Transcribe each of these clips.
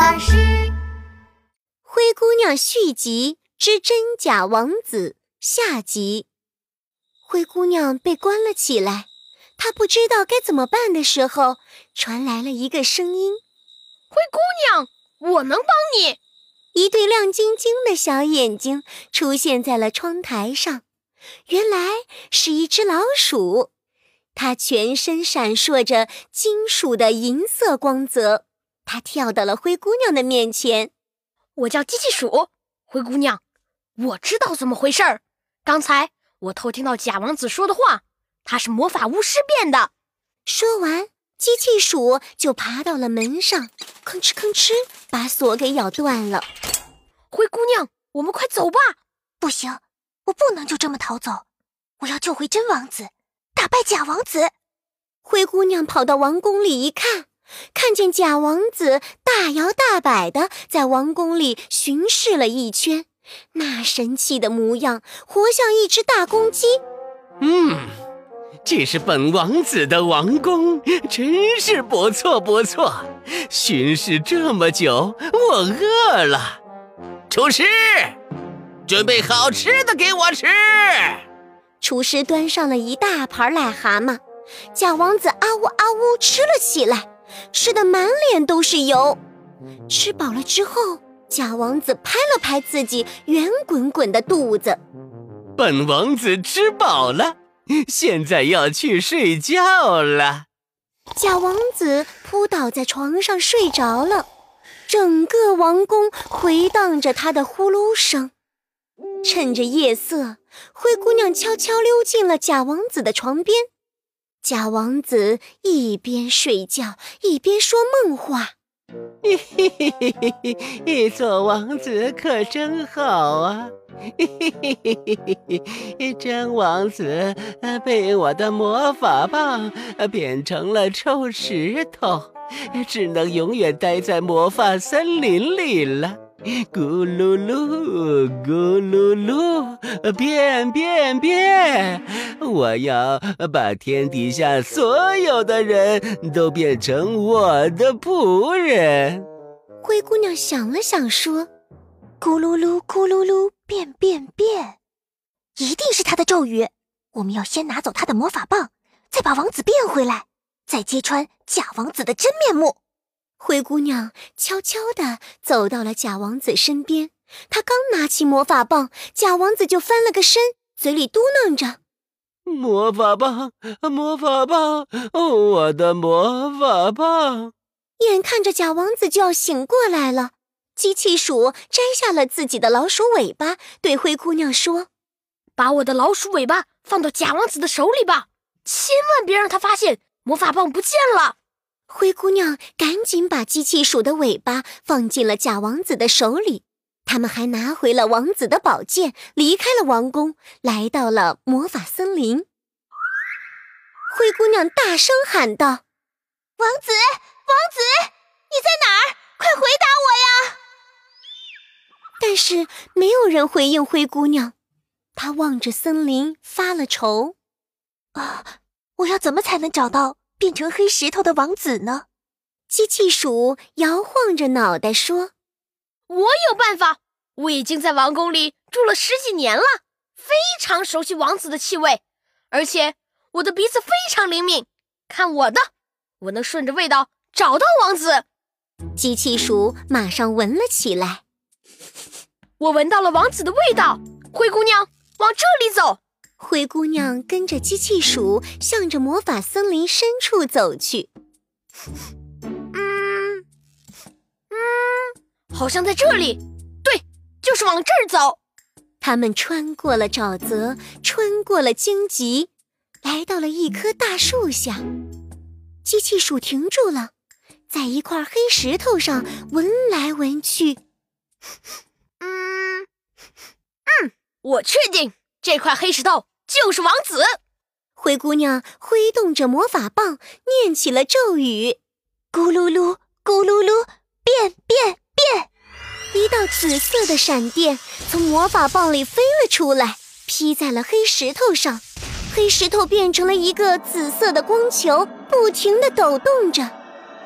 巴士。灰姑娘续集之真假王子下集。灰姑娘被关了起来，她不知道该怎么办的时候，传来了一个声音：“灰姑娘，我能帮你。”一对亮晶晶的小眼睛出现在了窗台上，原来是一只老鼠，它全身闪烁着金属的银色光泽。他跳到了灰姑娘的面前。我叫机器鼠，灰姑娘，我知道怎么回事儿。刚才我偷听到假王子说的话，他是魔法巫师变的。说完，机器鼠就爬到了门上，吭哧吭哧，把锁给咬断了。灰姑娘，我们快走吧！不行，我不能就这么逃走，我要救回真王子，打败假王子。灰姑娘跑到王宫里一看。看见假王子大摇大摆的在王宫里巡视了一圈，那神气的模样，活像一只大公鸡。嗯，这是本王子的王宫，真是不错不错。巡视这么久，我饿了。厨师，准备好吃的给我吃。厨师端上了一大盘癞蛤蟆，假王子啊呜啊呜吃了起来。吃的满脸都是油，吃饱了之后，假王子拍了拍自己圆滚滚的肚子。本王子吃饱了，现在要去睡觉了。假王子扑倒在床上睡着了，整个王宫回荡着他的呼噜声。趁着夜色，灰姑娘悄悄溜进了假王子的床边。假王子一边睡觉一边说梦话：“嘿嘿嘿嘿嘿嘿，做王子可真好啊！嘿嘿嘿嘿嘿嘿嘿，真王子被我的魔法棒变成了臭石头，只能永远待在魔法森林里了。” 咕噜噜，咕噜噜，变变变！我要把天底下所有的人都变成我的仆人。灰姑娘想了想，说：“咕噜噜，咕噜噜，变变变！一定是他的咒语。我们要先拿走他的魔法棒，再把王子变回来，再揭穿假王子的真面目。”灰姑娘悄悄地走到了假王子身边，她刚拿起魔法棒，假王子就翻了个身，嘴里嘟囔着：“魔法棒，魔法棒，哦我的魔法棒！”眼看着假王子就要醒过来了，机器鼠摘下了自己的老鼠尾巴，对灰姑娘说：“把我的老鼠尾巴放到假王子的手里吧，千万别让他发现魔法棒不见了。”灰姑娘赶紧把机器鼠的尾巴放进了假王子的手里，他们还拿回了王子的宝剑，离开了王宫，来到了魔法森林。灰姑娘大声喊道：“王子，王子，你在哪儿？快回答我呀！”但是没有人回应灰姑娘，她望着森林发了愁：“啊，我要怎么才能找到？”变成黑石头的王子呢？机器鼠摇晃着脑袋说：“我有办法，我已经在王宫里住了十几年了，非常熟悉王子的气味，而且我的鼻子非常灵敏。看我的，我能顺着味道找到王子。”机器鼠马上闻了起来，我闻到了王子的味道。灰姑娘，往这里走。灰姑娘跟着机器鼠向着魔法森林深处走去。嗯嗯，好像在这里。对，就是往这儿走。他们穿过了沼泽，穿过了荆棘，来到了一棵大树下。机器鼠停住了，在一块黑石头上闻来闻去。嗯嗯，我确定这块黑石头。就是王子，灰姑娘挥动着魔法棒，念起了咒语：“咕噜噜，咕噜噜，变变变！”一道紫色的闪电从魔法棒里飞了出来，劈在了黑石头上。黑石头变成了一个紫色的光球，不停地抖动着。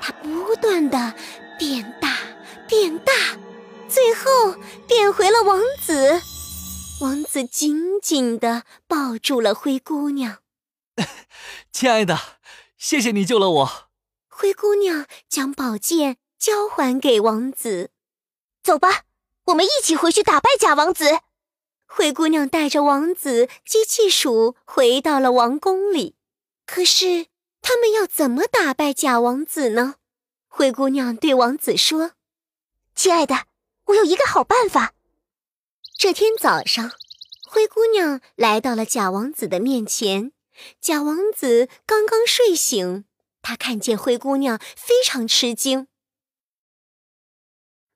它不断地变大、变大，最后变回了王子。王子紧紧的抱住了灰姑娘。亲爱的，谢谢你救了我。灰姑娘将宝剑交还给王子。走吧，我们一起回去打败假王子。灰姑娘带着王子、机器鼠回到了王宫里。可是，他们要怎么打败假王子呢？灰姑娘对王子说：“亲爱的，我有一个好办法。”这天早上，灰姑娘来到了假王子的面前。假王子刚刚睡醒，他看见灰姑娘，非常吃惊。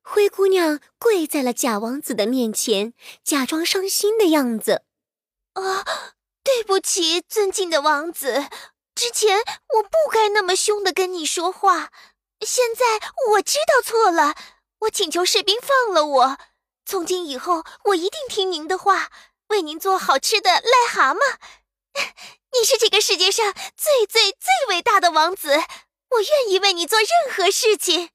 灰姑娘跪在了假王子的面前，假装伤心的样子。啊，对不起，尊敬的王子，之前我不该那么凶的跟你说话。现在我知道错了，我请求士兵放了我。从今以后，我一定听您的话，为您做好吃的癞蛤蟆。你是这个世界上最最最伟大的王子，我愿意为你做任何事情。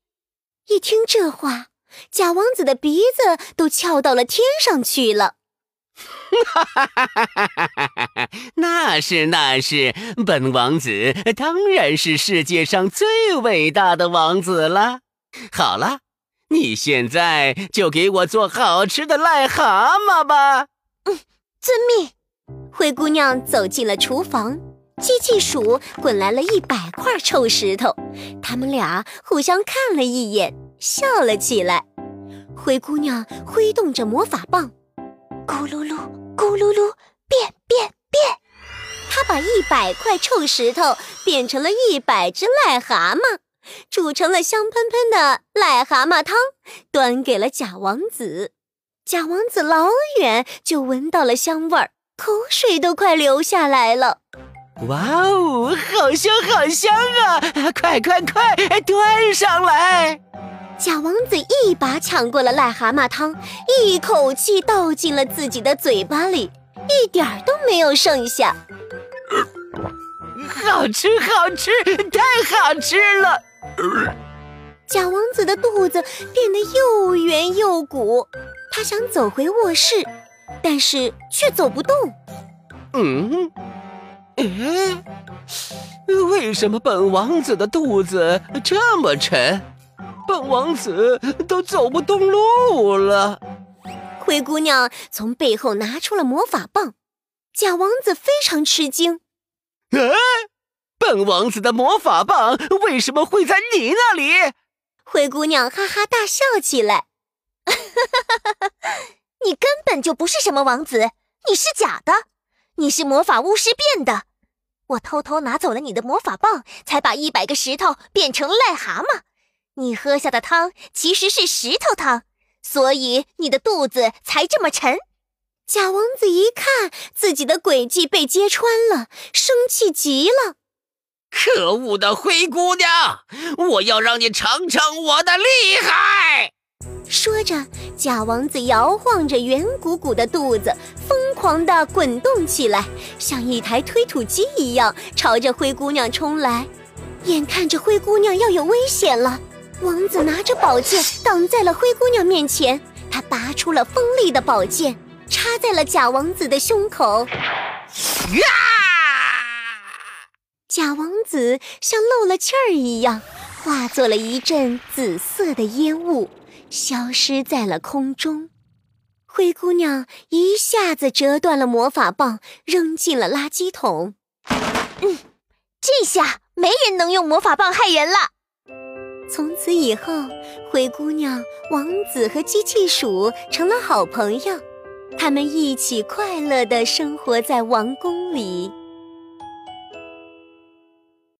一听这话。假王子的鼻子都翘到了天上去了。哈哈哈哈哈哈！那是那是，本王子当然是世界上最伟大的王子了。好了，你现在就给我做好吃的癞蛤蟆吧。嗯，遵命。灰姑娘走进了厨房，机器鼠滚来了一百块臭石头，他们俩互相看了一眼。笑了起来，灰姑娘挥动着魔法棒，咕噜噜，咕噜噜，变变变！她把一百块臭石头变成了一百只癞蛤蟆，煮成了香喷喷的癞蛤蟆汤，端给了假王子。假王子老远就闻到了香味儿，口水都快流下来了。哇哦，好香好香啊！快快快，端上来！假王子一把抢过了癞蛤蟆汤，一口气倒进了自己的嘴巴里，一点儿都没有剩下。好吃，好吃，太好吃了！假王子的肚子变得又圆又鼓，他想走回卧室，但是却走不动。嗯，哎，为什么本王子的肚子这么沉？本王子都走不动路了。灰姑娘从背后拿出了魔法棒，假王子非常吃惊。哎，本王子的魔法棒为什么会在你那里？灰姑娘哈哈大笑起来。你根本就不是什么王子，你是假的，你是魔法巫师变的。我偷偷拿走了你的魔法棒，才把一百个石头变成癞蛤蟆。你喝下的汤其实是石头汤，所以你的肚子才这么沉。假王子一看自己的诡计被揭穿了，生气极了。可恶的灰姑娘，我要让你尝尝我的厉害！说着，假王子摇晃着圆鼓鼓的肚子，疯狂地滚动起来，像一台推土机一样朝着灰姑娘冲来。眼看着灰姑娘要有危险了。王子拿着宝剑挡在了灰姑娘面前，他拔出了锋利的宝剑，插在了假王子的胸口。呀！假王子像漏了气儿一样，化作了一阵紫色的烟雾，消失在了空中。灰姑娘一下子折断了魔法棒，扔进了垃圾桶。嗯，这下没人能用魔法棒害人了。从此以后，灰姑娘、王子和机器鼠成了好朋友，他们一起快乐地生活在王宫里。